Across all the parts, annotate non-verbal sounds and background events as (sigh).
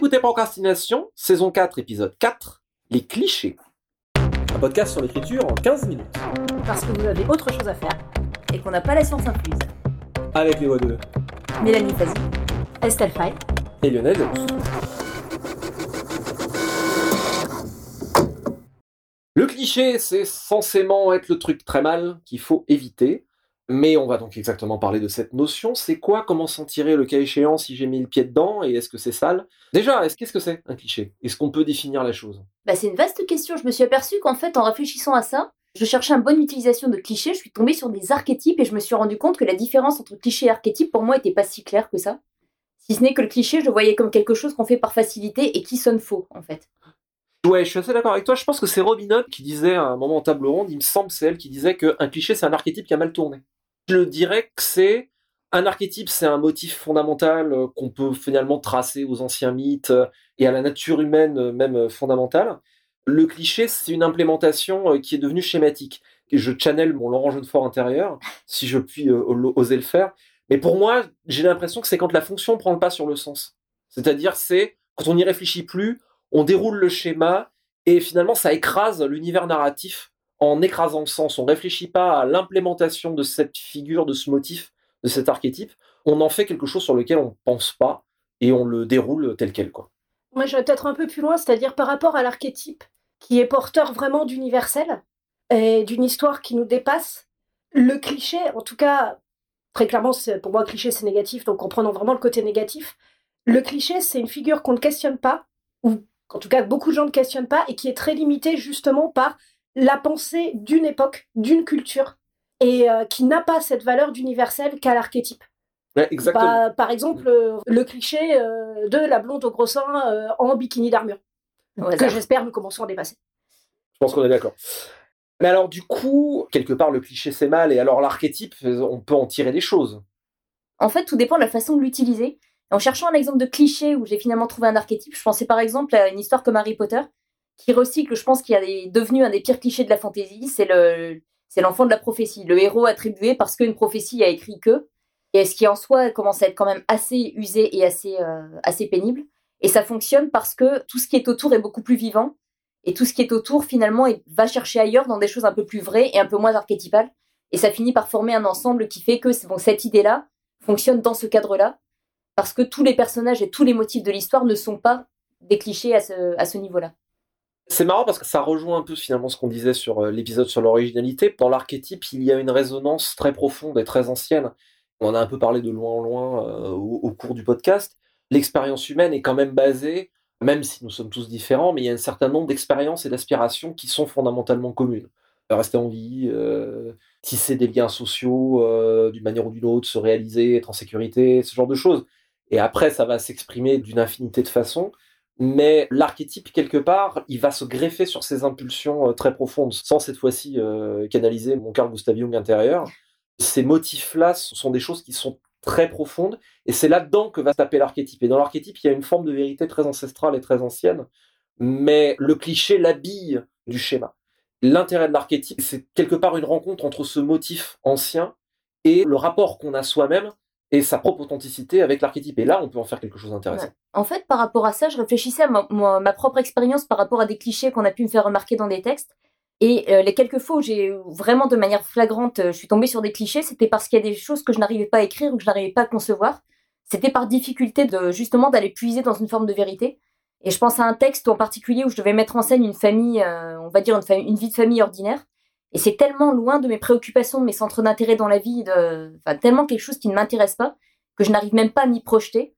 écoutez Procrastination, saison 4, épisode 4, les clichés. Un podcast sur l'écriture en 15 minutes. Parce que vous avez autre chose à faire. et qu'on n'a pas la science incluse. Avec les voix de Mélanie Fazi. Estelle Fay. et Lionel Delous. Le cliché, c'est censément être le truc très mal qu'il faut éviter. Mais on va donc exactement parler de cette notion. C'est quoi? Comment s'en tirer le cas échéant si j'ai mis le pied dedans? Et est-ce que c'est sale? Déjà, est-ce qu'est-ce que c'est un cliché? Est-ce qu'on peut définir la chose? Bah, c'est une vaste question. Je me suis aperçue qu'en fait, en réfléchissant à ça, je cherchais une bonne utilisation de clichés, je suis tombée sur des archétypes et je me suis rendu compte que la différence entre cliché et archétype pour moi était pas si claire que ça. Si ce n'est que le cliché, je le voyais comme quelque chose qu'on fait par facilité et qui sonne faux, en fait. Ouais, je suis assez d'accord avec toi. Je pense que c'est Robin Hood qui disait à un moment en table ronde, il me semble, c'est elle qui disait qu'un cliché, c'est un archétype qui a mal tourné. Je dirais que c'est un archétype, c'est un motif fondamental euh, qu'on peut finalement tracer aux anciens mythes euh, et à la nature humaine euh, même fondamentale. Le cliché, c'est une implémentation qui est devenue schématique. Et je channel mon Laurent Jeunefort intérieur, si je puis oser le faire. Mais pour moi, j'ai l'impression que c'est quand la fonction prend le pas sur le sens. C'est-à-dire, c'est quand on n'y réfléchit plus, on déroule le schéma et finalement, ça écrase l'univers narratif en écrasant le sens. On réfléchit pas à l'implémentation de cette figure, de ce motif, de cet archétype. On en fait quelque chose sur lequel on pense pas et on le déroule tel quel, quoi. Moi, je vais peut-être un peu plus loin, c'est-à-dire par rapport à l'archétype qui est porteur vraiment d'universel et d'une histoire qui nous dépasse. Le cliché, en tout cas, très clairement, pour moi, cliché, c'est négatif, donc en prenant vraiment le côté négatif, le cliché, c'est une figure qu'on ne questionne pas, ou en tout cas, beaucoup de gens ne questionnent pas, et qui est très limitée justement par la pensée d'une époque, d'une culture, et euh, qui n'a pas cette valeur d'universel qu'a l'archétype. Ouais, exactement. Par, par exemple, euh, le cliché euh, de la blonde au gros sein euh, en bikini d'armure, que j'espère nous commençons à dépasser. Je pense qu'on est d'accord. Mais alors, du coup, quelque part, le cliché, c'est mal. Et alors, l'archétype, on peut en tirer des choses. En fait, tout dépend de la façon de l'utiliser. En cherchant un exemple de cliché où j'ai finalement trouvé un archétype, je pensais par exemple à une histoire comme Harry Potter, qui recycle, je pense, qui est devenu un des pires clichés de la fantasy. C'est le, c'est l'enfant de la prophétie, le héros attribué parce qu'une prophétie a écrit que, et ce qui en soi commence à être quand même assez usé et assez, euh, pénible. Et ça fonctionne parce que tout ce qui est autour est beaucoup plus vivant, et tout ce qui est autour finalement va chercher ailleurs dans des choses un peu plus vraies et un peu moins archétypales. Et ça finit par former un ensemble qui fait que cette idée-là fonctionne dans ce cadre-là, parce que tous les personnages et tous les motifs de l'histoire ne sont pas des clichés à ce, à ce niveau-là. C'est marrant parce que ça rejoint un peu finalement ce qu'on disait sur euh, l'épisode sur l'originalité. Dans l'archétype, il y a une résonance très profonde et très ancienne. On en a un peu parlé de loin en loin euh, au, cours du podcast. L'expérience humaine est quand même basée, même si nous sommes tous différents, mais il y a un certain nombre d'expériences et d'aspirations qui sont fondamentalement communes. Euh, Rester en vie, tisser des liens sociaux d'une manière ou d'une autre, se réaliser, être en sécurité, ce genre de choses. Et après, ça va s'exprimer d'une infinité de façons mais l'archétype quelque part, il va se greffer sur ces impulsions euh, très profondes, sans cette fois-ci euh, canaliser mon Carl Gustav Jung intérieur. Ces motifs-là sont des choses qui sont très profondes, et c'est là-dedans que va taper l'archétype. Et dans l'archétype, il y a une forme de vérité très ancestrale et très ancienne, mais le cliché l'habille du schéma. L'intérêt de l'archétype, c'est quelque part une rencontre entre ce motif ancien et le rapport qu'on a soi-même et sa propre authenticité avec l'archétype. Et là, on peut en faire quelque chose d'intéressant. En fait, par rapport à ça, je réfléchissais à ma, propre expérience par rapport à des clichés qu'on a pu me faire remarquer dans des textes. Et euh, les quelques fois où j'ai vraiment de manière flagrante, euh, je suis tombée sur des clichés, c'était parce qu'il y a des choses que je n'arrivais pas à écrire ou que je n'arrivais pas à concevoir. C'était par difficulté de justement d'aller puiser dans une forme de vérité. Et je pense à un texte en particulier où je devais mettre en scène une famille, euh, on va dire une vie de famille ordinaire. Et c'est tellement loin de mes préoccupations, de mes centres d'intérêt dans la vie, de, enfin tellement quelque chose qui ne m'intéresse pas que je n'arrive même pas à m'y projeter.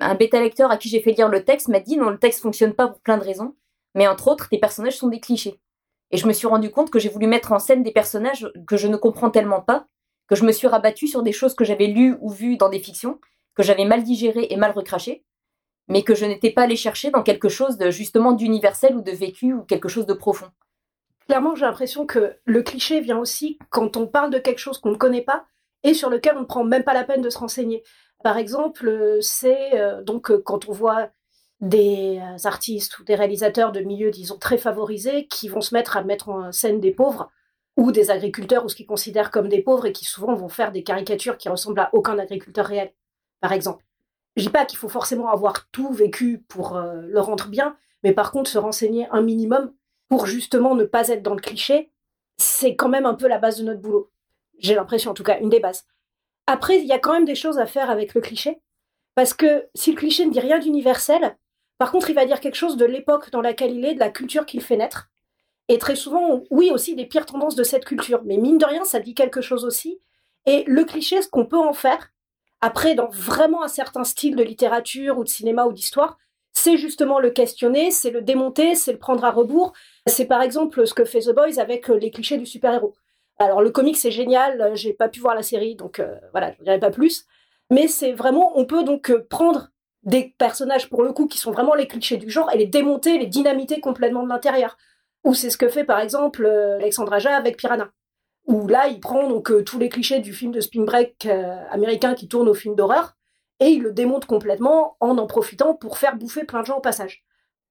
Un bêta lecteur à qui j'ai fait lire le texte m'a dit non, le texte fonctionne pas pour plein de raisons, mais entre autres, tes personnages sont des clichés. Et je me suis rendu compte que j'ai voulu mettre en scène des personnages que je ne comprends tellement pas, que je me suis rabattue sur des choses que j'avais lues ou vues dans des fictions, que j'avais mal digérées et mal recrachées, mais que je n'étais pas allée chercher dans quelque chose de justement d'universel ou de vécu ou quelque chose de profond. Clairement, j'ai l'impression que le cliché vient aussi quand on parle de quelque chose qu'on ne connaît pas et sur lequel on ne prend même pas la peine de se renseigner. Par exemple, c'est euh, donc euh, quand on voit des euh, artistes ou des réalisateurs de milieux, disons, très favorisés qui vont se mettre à mettre en scène des pauvres ou des agriculteurs ou ce qu'ils considèrent comme des pauvres et qui souvent vont faire des caricatures qui ressemblent à aucun agriculteur réel, par exemple. Je dis pas qu'il faut forcément avoir tout vécu pour le rendre bien, mais par contre se renseigner un minimum pour justement ne pas être dans le cliché, c'est quand même un peu la base de notre boulot. J'ai l'impression, en tout cas, une des bases. Après, il y a quand même des choses à faire avec le cliché, parce que si le cliché ne dit rien d'universel, par contre, il va dire quelque chose de l'époque dans laquelle il est, de la culture qu'il fait naître. Et très souvent, oui, aussi des pires tendances de cette culture. Mais mine de rien, ça dit quelque chose aussi. Et le cliché, ce qu'on peut en faire, après, dans vraiment un certain style de littérature ou de cinéma ou d'histoire, c'est justement le questionner, c'est le démonter, c'est le prendre à rebours. C'est par exemple ce que fait The Boys avec euh, les clichés du super-héros. Alors le comic c'est génial, euh, j'ai pas pu voir la série donc euh, voilà, je ne pas plus. Mais c'est vraiment, on peut donc prendre des personnages pour le coup qui sont vraiment les clichés du genre et les démonter, les dynamiter complètement de l'intérieur. Ou c'est ce que fait par exemple Alexandre Aja avec Piranha. Où là il prend donc tous les clichés du film de spin break américain qui tourne au film d'horreur et il le démonte complètement en en profitant pour faire bouffer plein de gens au passage.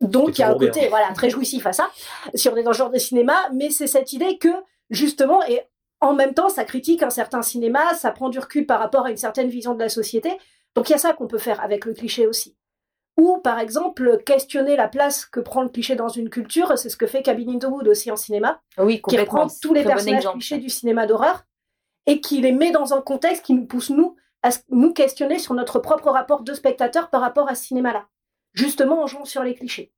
Donc il y a un côté voilà très jouissif à ça, si on est dans ce genre de cinéma, mais c'est cette idée que justement et en même temps ça critique un certain cinéma, ça prend du recul par rapport à une certaine vision de la société. Donc il y a ça qu'on peut faire avec le cliché aussi. Ou par exemple questionner la place que prend le cliché dans une culture, c'est ce que fait Cabin in the Wood aussi en cinéma, oui, qui prend tous les personnages clichés du cinéma d'horreur et qui les met dans un contexte qui nous pousse nous à nous questionner sur notre propre rapport de spectateur par rapport à ce cinéma-là, justement en jouant sur les clichés.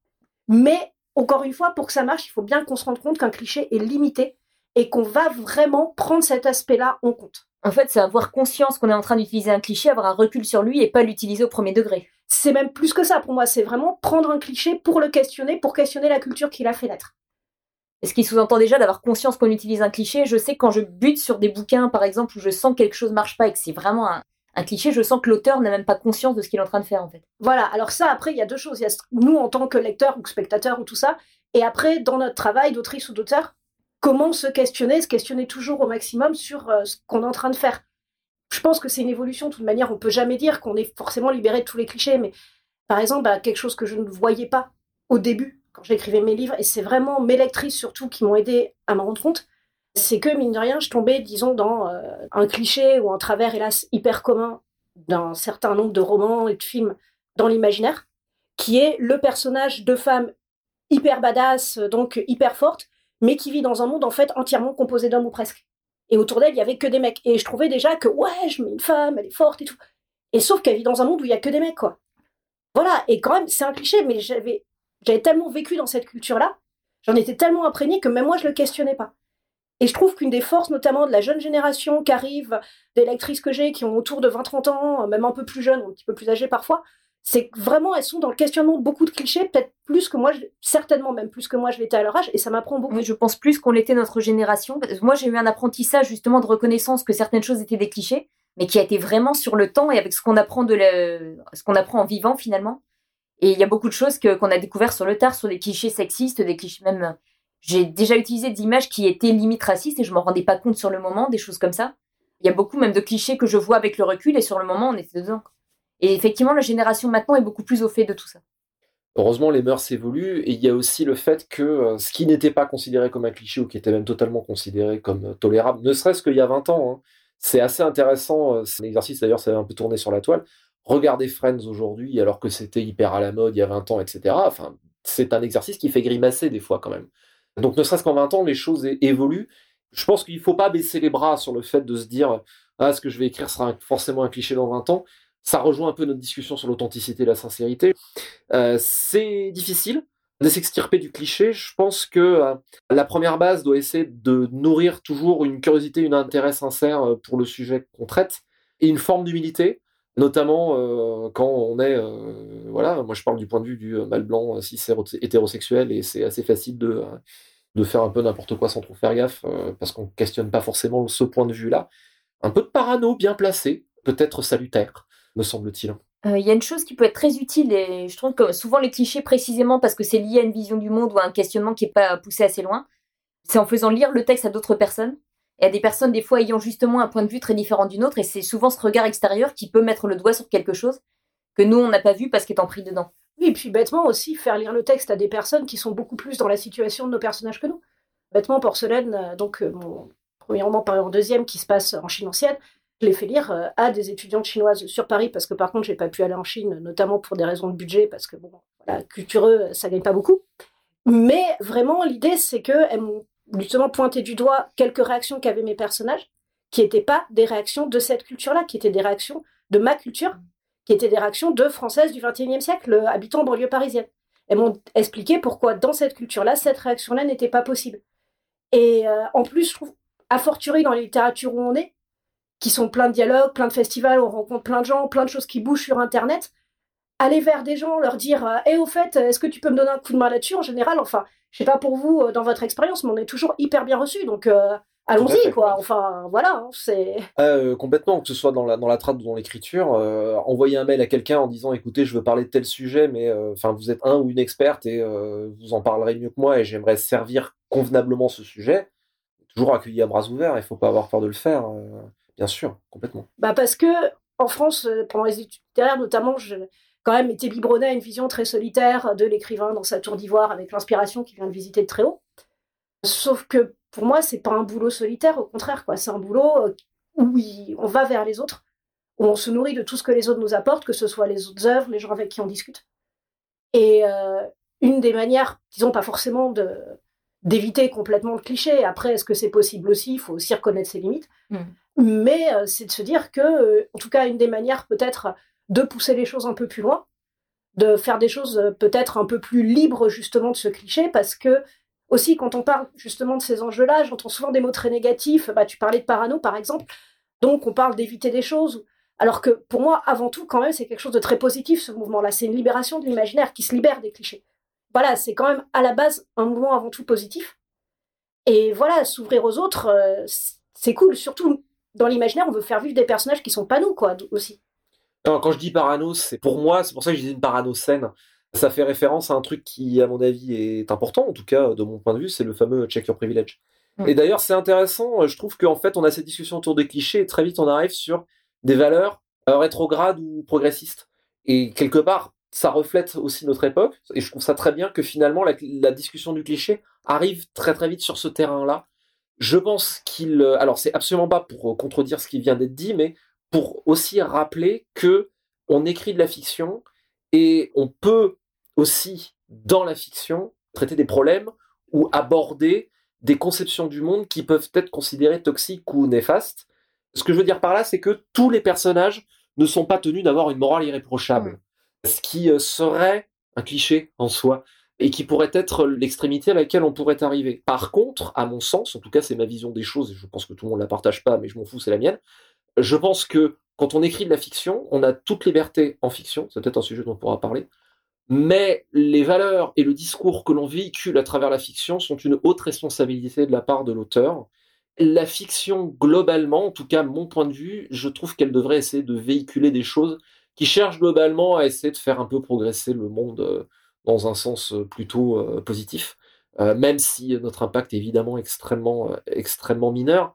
Mais, encore une fois, pour que ça marche, il faut bien qu'on se rende compte qu'un cliché est limité et qu'on va vraiment prendre cet aspect-là en compte. En fait, c'est avoir conscience qu'on est en train d'utiliser un cliché, avoir un recul sur lui et pas l'utiliser au premier degré. C'est même plus que ça pour moi, c'est vraiment prendre un cliché pour le questionner, pour questionner la culture qu'il a fait naître. Ce qui sous-entend déjà d'avoir conscience qu'on utilise un cliché? Je sais quand je bute sur des bouquins, par exemple, où je sens que quelque chose marche pas et que c'est vraiment un, un cliché, je sens que l'auteur n'a même pas conscience de ce qu'il est en train de faire en fait. Voilà, alors ça après il y a deux choses, nous en tant que lecteurs ou spectateurs ou tout ça, et après dans notre travail d'autrice ou d'auteur, comment se questionner, se questionner toujours au maximum sur euh, ce qu'on est en train de faire. Je pense que c'est une évolution, de toute manière on peut jamais dire qu'on est forcément libéré de tous les clichés, mais par exemple bah, quelque chose que je ne voyais pas au début quand j'écrivais mes livres, et c'est vraiment mes lectrices surtout qui m'ont aidé à m'en rendre compte, c'est que, mine de rien, je tombais, disons, dans euh, un cliché ou un travers, hélas, hyper commun d'un certain nombre de romans et de films dans l'imaginaire, qui est le personnage de femme hyper badass, donc hyper forte, mais qui vit dans un monde, en fait, entièrement composé d'hommes ou presque. Et autour d'elle, il y avait que des mecs. Et je trouvais déjà que, ouais, je mets une femme, elle est forte et tout. Et sauf qu'elle vit dans un monde où il y a que des mecs, quoi. Voilà. Et quand même, c'est un cliché, mais j'avais, j'avais tellement vécu dans cette culture-là, j'en étais tellement imprégnée que même moi, je le questionnais pas. Et je trouve qu'une des forces, notamment de la jeune génération qui arrive, des lectrices que j'ai, qui ont autour de 20-30 ans, même un peu plus jeunes, un petit peu plus âgées parfois, c'est que vraiment, elles sont dans le questionnement de beaucoup de clichés, peut-être plus que moi, certainement même plus que moi je l'étais à leur âge, et ça m'apprend beaucoup. je pense plus qu'on l'était notre génération. Moi, j'ai eu un apprentissage justement de reconnaissance que certaines choses étaient des clichés, mais qui a été vraiment sur le temps et avec ce qu'on apprend de ce qu'on apprend en vivant finalement. Et il y a beaucoup de choses qu'on a découvert sur le tard, sur des clichés sexistes, des clichés même j'ai déjà utilisé des images qui étaient limite racistes et je m'en rendais pas compte sur le moment, des choses comme ça. Il y a beaucoup même de clichés que je vois avec le recul et sur le moment on était dedans. Et effectivement, la génération maintenant est beaucoup plus au fait de tout ça. Heureusement, les mœurs évoluent et il y a aussi le fait que euh, ce qui n'était pas considéré comme un cliché ou qui était même totalement considéré comme euh, tolérable, ne serait-ce qu'il y a 20 ans, hein. c'est assez intéressant. Euh, c'est un exercice d'ailleurs, ça a un peu tourné sur la toile. Regardez Friends aujourd'hui alors que c'était hyper à la mode il y a 20 ans, etc. Enfin, c'est un exercice qui fait grimacer des fois quand même. Donc ne serait-ce qu'en 20 ans, les choses évoluent. Je pense qu'il ne faut pas baisser les bras sur le fait de se dire ah, ce que je vais écrire sera forcément un cliché dans 20 ans. Ça rejoint un peu notre discussion sur l'authenticité et la sincérité. Euh, c'est difficile de s'extirper du cliché. Je pense que euh, la première base doit essayer de nourrir toujours une curiosité, un intérêt sincère euh, pour le sujet qu'on traite et une forme d'humilité notamment quand on est, voilà, moi je parle du point de vue du mal blanc, cis hétérosexuel, et c'est assez facile de, faire un peu n'importe quoi sans trop faire gaffe, euh, parce qu'on questionne pas forcément ce point de vue-là. Un peu de parano bien placé, peut-être salutaire, me semble-t-il. Il euh, y a une chose qui peut être très utile, et je trouve que souvent les clichés, précisément parce que c'est lié à une vision du monde ou à un questionnement qui n'est pas poussé assez loin, c'est en faisant lire le texte à d'autres personnes, et à des personnes des fois ayant justement un point de vue très différent d'une autre, et c'est souvent ce regard extérieur qui peut mettre le doigt sur quelque chose que nous, on n'a pas vu parce qu'étant pris dedans. Oui, et puis bêtement aussi, faire lire le texte à des personnes qui sont beaucoup plus dans la situation de nos personnages que nous. Bêtement, Porcelaine, euh, donc euh, mon premier roman paru en deuxième qui se passe en Chine ancienne, je l'ai fait lire à des étudiantes chinoises sur Paris, parce que par contre, j'ai pas pu aller en Chine, notamment pour des raisons de budget, parce que bon, cultureux, ça gagne pas beaucoup. Mais vraiment, l'idée, c'est qu'elles m'ont justement pointé du doigt quelques réactions qu'avaient mes personnages, qui n'étaient pas des réactions de cette culture-là, qui étaient des réactions de ma culture, qui étaient des réactions de Françaises du XXIe siècle, habitant en banlieue parisienne. Elles m'ont expliqué pourquoi dans cette culture-là, cette réaction-là n'était pas possible. Et euh, en plus, je trouve, a fortiori dans les littératures où on est, qui sont plein de dialogues, plein de festivals, on rencontre plein de gens, plein de choses qui bougent sur Internet, aller vers des gens, leur dire Et eh, au fait, est-ce que tu peux me donner un coup de main là-dessus? En général, enfin, je sais pas pour vous euh, dans votre expérience, mais on est toujours hyper bien reçu. Donc, euh, allons-y, quoi. Enfin, voilà, hein, c'est. Euh, complètement, que ce soit dans la, dans la trad ou dans l'écriture, envoyer un mail à quelqu'un en disant écoutez, je veux parler de tel sujet, mais enfin, vous êtes un ou une experte et vous en parlerez mieux que moi et j'aimerais servir convenablement ce sujet. Toujours accueilli à bras ouverts, il faut pas avoir peur de le faire, bien sûr, complètement. Bah, parce que en France, pendant les études littéraires, notamment, je quand même été biberonné à une vision très solitaire de l'écrivain dans sa tour d'ivoire avec l'inspiration qui vient de visiter de très haut. Sauf que pour moi, c'est pas un boulot solitaire, au contraire, quoi. C'est un boulot euh, où on va vers les autres, où on se nourrit de tout ce que les autres nous apportent, que ce soit les autres œuvres, les gens avec qui on discute. Et euh, une des manières, disons pas forcément de d'éviter complètement le cliché. Après, est-ce que c'est possible aussi? Il faut aussi reconnaître ses limites. Mm. Mais euh, c'est de se dire que, en tout cas, une des manières peut-être de pousser les choses un peu plus loin, de faire des choses euh, peut-être un peu plus libres justement de ce cliché, parce que aussi quand on parle justement de ces enjeux-là, j'entends souvent des mots très négatifs. Bah, tu parlais de parano par exemple, donc on parle d'éviter des choses. Alors que pour moi, avant tout, quand même, c'est quelque chose de très positif ce mouvement-là. C'est une libération de l'imaginaire qui se libère des clichés. Voilà, c'est quand même à la base un mouvement avant tout positif. Et voilà, s'ouvrir aux autres, euh, c'est cool. Surtout dans l'imaginaire, on veut faire vivre des personnages qui sont pas nous, quoi, aussi quand je dis parano, c'est pour moi, c'est pour ça que je dis une parano saine. Ça fait référence à un truc qui, à mon avis, est important, en tout cas, de mon point de vue, c'est le fameux check your privilege. Mm. Et d'ailleurs, c'est intéressant, je trouve qu'en fait, on a cette discussion autour des clichés et très vite, on arrive sur des valeurs euh, rétrogrades ou progressistes. Et quelque part, ça reflète aussi notre époque, et je trouve ça très bien que finalement, la, la discussion du cliché arrive très très vite sur ce terrain-là. Je pense qu'il... Euh, alors, c'est absolument pas pour contredire ce qui vient d'être dit, mais pour aussi rappeler que on écrit de la fiction et on peut aussi, dans la fiction, traiter des problèmes ou aborder des conceptions du monde qui peuvent être considérées toxiques ou néfastes. Ce que je veux dire par là, c'est que tous les personnages ne sont pas tenus d'avoir une morale irréprochable. Ce qui euh, serait un cliché en soi et qui pourrait être l'extrémité à laquelle on pourrait arriver. Par contre, à mon sens, en tout cas c'est ma vision des choses, et je pense que tout le monde ne la partage pas, mais je m'en fous, c'est la mienne, je pense que quand on écrit de la fiction, on a toute liberté en fiction, c'est peut-être un sujet dont on pourra parler, mais les valeurs et le discours que l'on véhicule à travers la fiction sont une haute responsabilité de la part de l'auteur. La fiction, globalement, en tout cas mon point de vue, je trouve qu'elle devrait essayer de véhiculer des choses qui cherchent globalement à essayer de faire un peu progresser le monde euh, dans un sens euh, plutôt euh, positif, même si notre impact est évidemment extrêmement, extrêmement mineur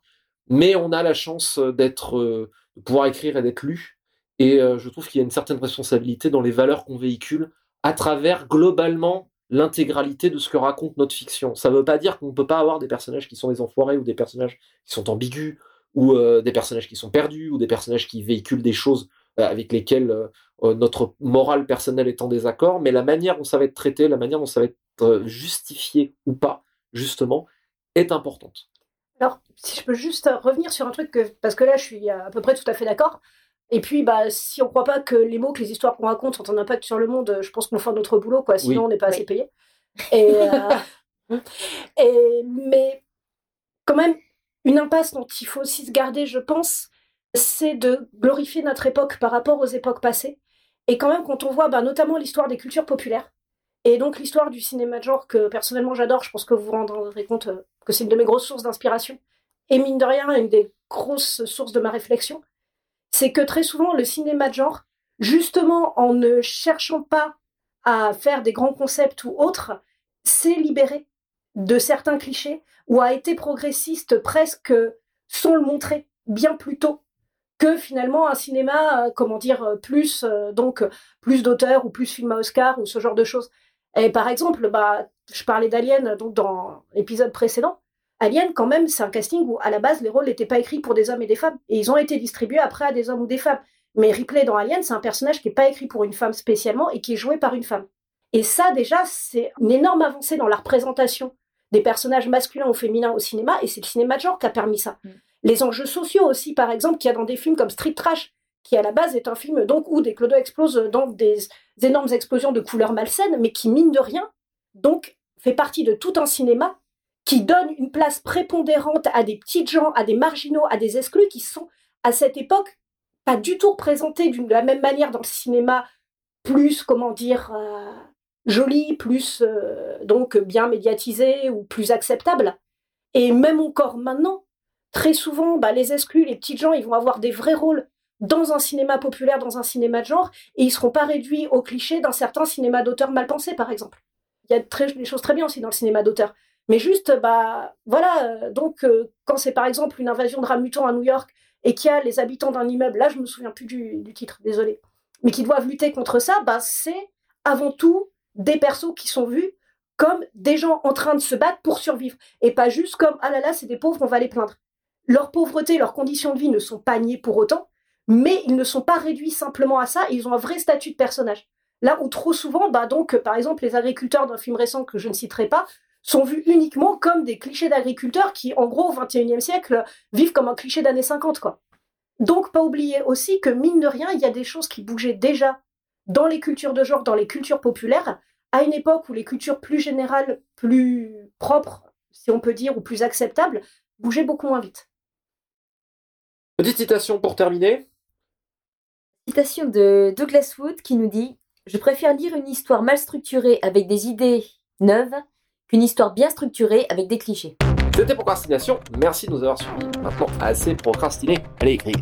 mais on a la chance euh, d'être, euh, de pouvoir écrire et d'être lu. Et euh, je trouve qu'il y a une certaine responsabilité dans les valeurs qu'on véhicule à travers globalement l'intégralité de ce que raconte notre fiction. Ça ne veut pas dire qu'on ne peut pas avoir des personnages qui sont des enfoirés ou des personnages qui sont ambigus ou des personnages qui sont perdus ou des personnages qui véhiculent des choses avec lesquelles notre morale personnelle est en désaccord, mais la manière dont ça va être traité, la manière dont ça va être justifié ou pas, justement, est importante. Alors, si je peux juste revenir sur un truc, que, parce que là, je suis à peu près tout à fait d'accord. Et puis, bah, si on ne croit pas que les mots, que les histoires qu'on raconte ont un impact sur le monde, je pense qu'on fait notre boulot, quoi. Sinon, on n'est pas assez payé. Euh, (laughs) et, mais quand même, une impasse dont il faut aussi se garder, je pense, c'est de glorifier notre époque par rapport aux époques passées. Et quand même, quand on voit bah, notamment l'histoire des cultures populaires, et donc l'histoire du cinéma de genre que personnellement j'adore, je pense que vous vous rendrez compte euh, que c'est une de mes grosses sources d'inspiration. Et mine de rien, une des grosses sources de ma réflexion, c'est que très souvent le cinéma de genre, justement en ne cherchant pas à faire des grands concepts ou autres, s'est libéré de certains clichés ou a été progressiste presque sans le montrer bien plus tôt que finalement un cinéma, euh, comment dire, plus euh, donc plus d'auteurs ou plus film à Oscar ou ce genre de choses. Et par exemple, bah, je parlais d'Alien donc dans l'épisode précédent. Alien, quand même, c'est un casting où, à la base, les rôles n'étaient pas écrits pour des hommes et des femmes. Et ils ont été distribués après à des hommes ou des femmes. Mais Ripley dans Alien, c'est un personnage qui n'est pas écrit pour une femme spécialement et qui est joué par une femme. Et ça, déjà, c'est une énorme avancée dans la représentation des personnages masculins ou féminins au cinéma, et c'est le cinéma de genre qui a permis ça. Mm. Les enjeux sociaux aussi, par exemple, qu'il y a dans des films comme Street Trash, qui à la base est un film donc où des clodos explosent dans des énormes explosions de couleurs malsaines, mais qui, mine de rien, donc fait partie de tout un cinéma qui donne une place prépondérante à des petites gens, à des marginaux, à des exclus qui sont, à cette époque, pas du tout représentés de la même manière dans le cinéma plus, comment dire, euh, joli, plus euh, donc bien médiatisé ou plus acceptable. Et même encore maintenant, très souvent, bah, les exclus, les petites gens, ils vont avoir des vrais rôles dans un cinéma populaire, dans un cinéma de genre, et ils seront pas réduits aux clichés d'un certain cinéma d'auteur mal pensé, par exemple. Il y a des choses très bien aussi dans le cinéma d'auteur. Mais juste, bah, voilà, euh, donc, euh, quand c'est par exemple une invasion de rats mutants à New York et qu'il y a les habitants d'un immeuble, là, je me souviens plus du, titre, désolé, mais qui doivent lutter contre ça, bah, c'est avant tout des persos qui sont vus comme des gens en train de se battre pour survivre et pas juste comme ah là là c'est des pauvres on va les plaindre. Leur pauvreté, leurs conditions de vie ne sont pas niées pour autant, mais ils ne sont pas réduits simplement à ça, ils ont un vrai statut de personnage. Là où trop souvent, bah donc par exemple les agriculteurs d'un film récent que je ne citerai pas sont vus uniquement comme des clichés d'agriculteurs qui en gros au XXIe siècle vivent comme un cliché d'années 50 quoi. Donc pas oublier aussi que mine de rien il y a des choses qui bougeaient déjà dans les cultures de genre, dans les cultures populaires, à une époque où les cultures plus générales, plus propres, si on peut dire, ou plus acceptables, bougeaient beaucoup moins vite. Petite citation pour terminer. Citation de Douglas Wood qui nous dit Je préfère lire une histoire mal structurée avec des idées neuves qu'une histoire bien structurée avec des clichés. C'était Procrastination, merci de nous avoir suivis. Maintenant, assez procrastiné, allez écrire.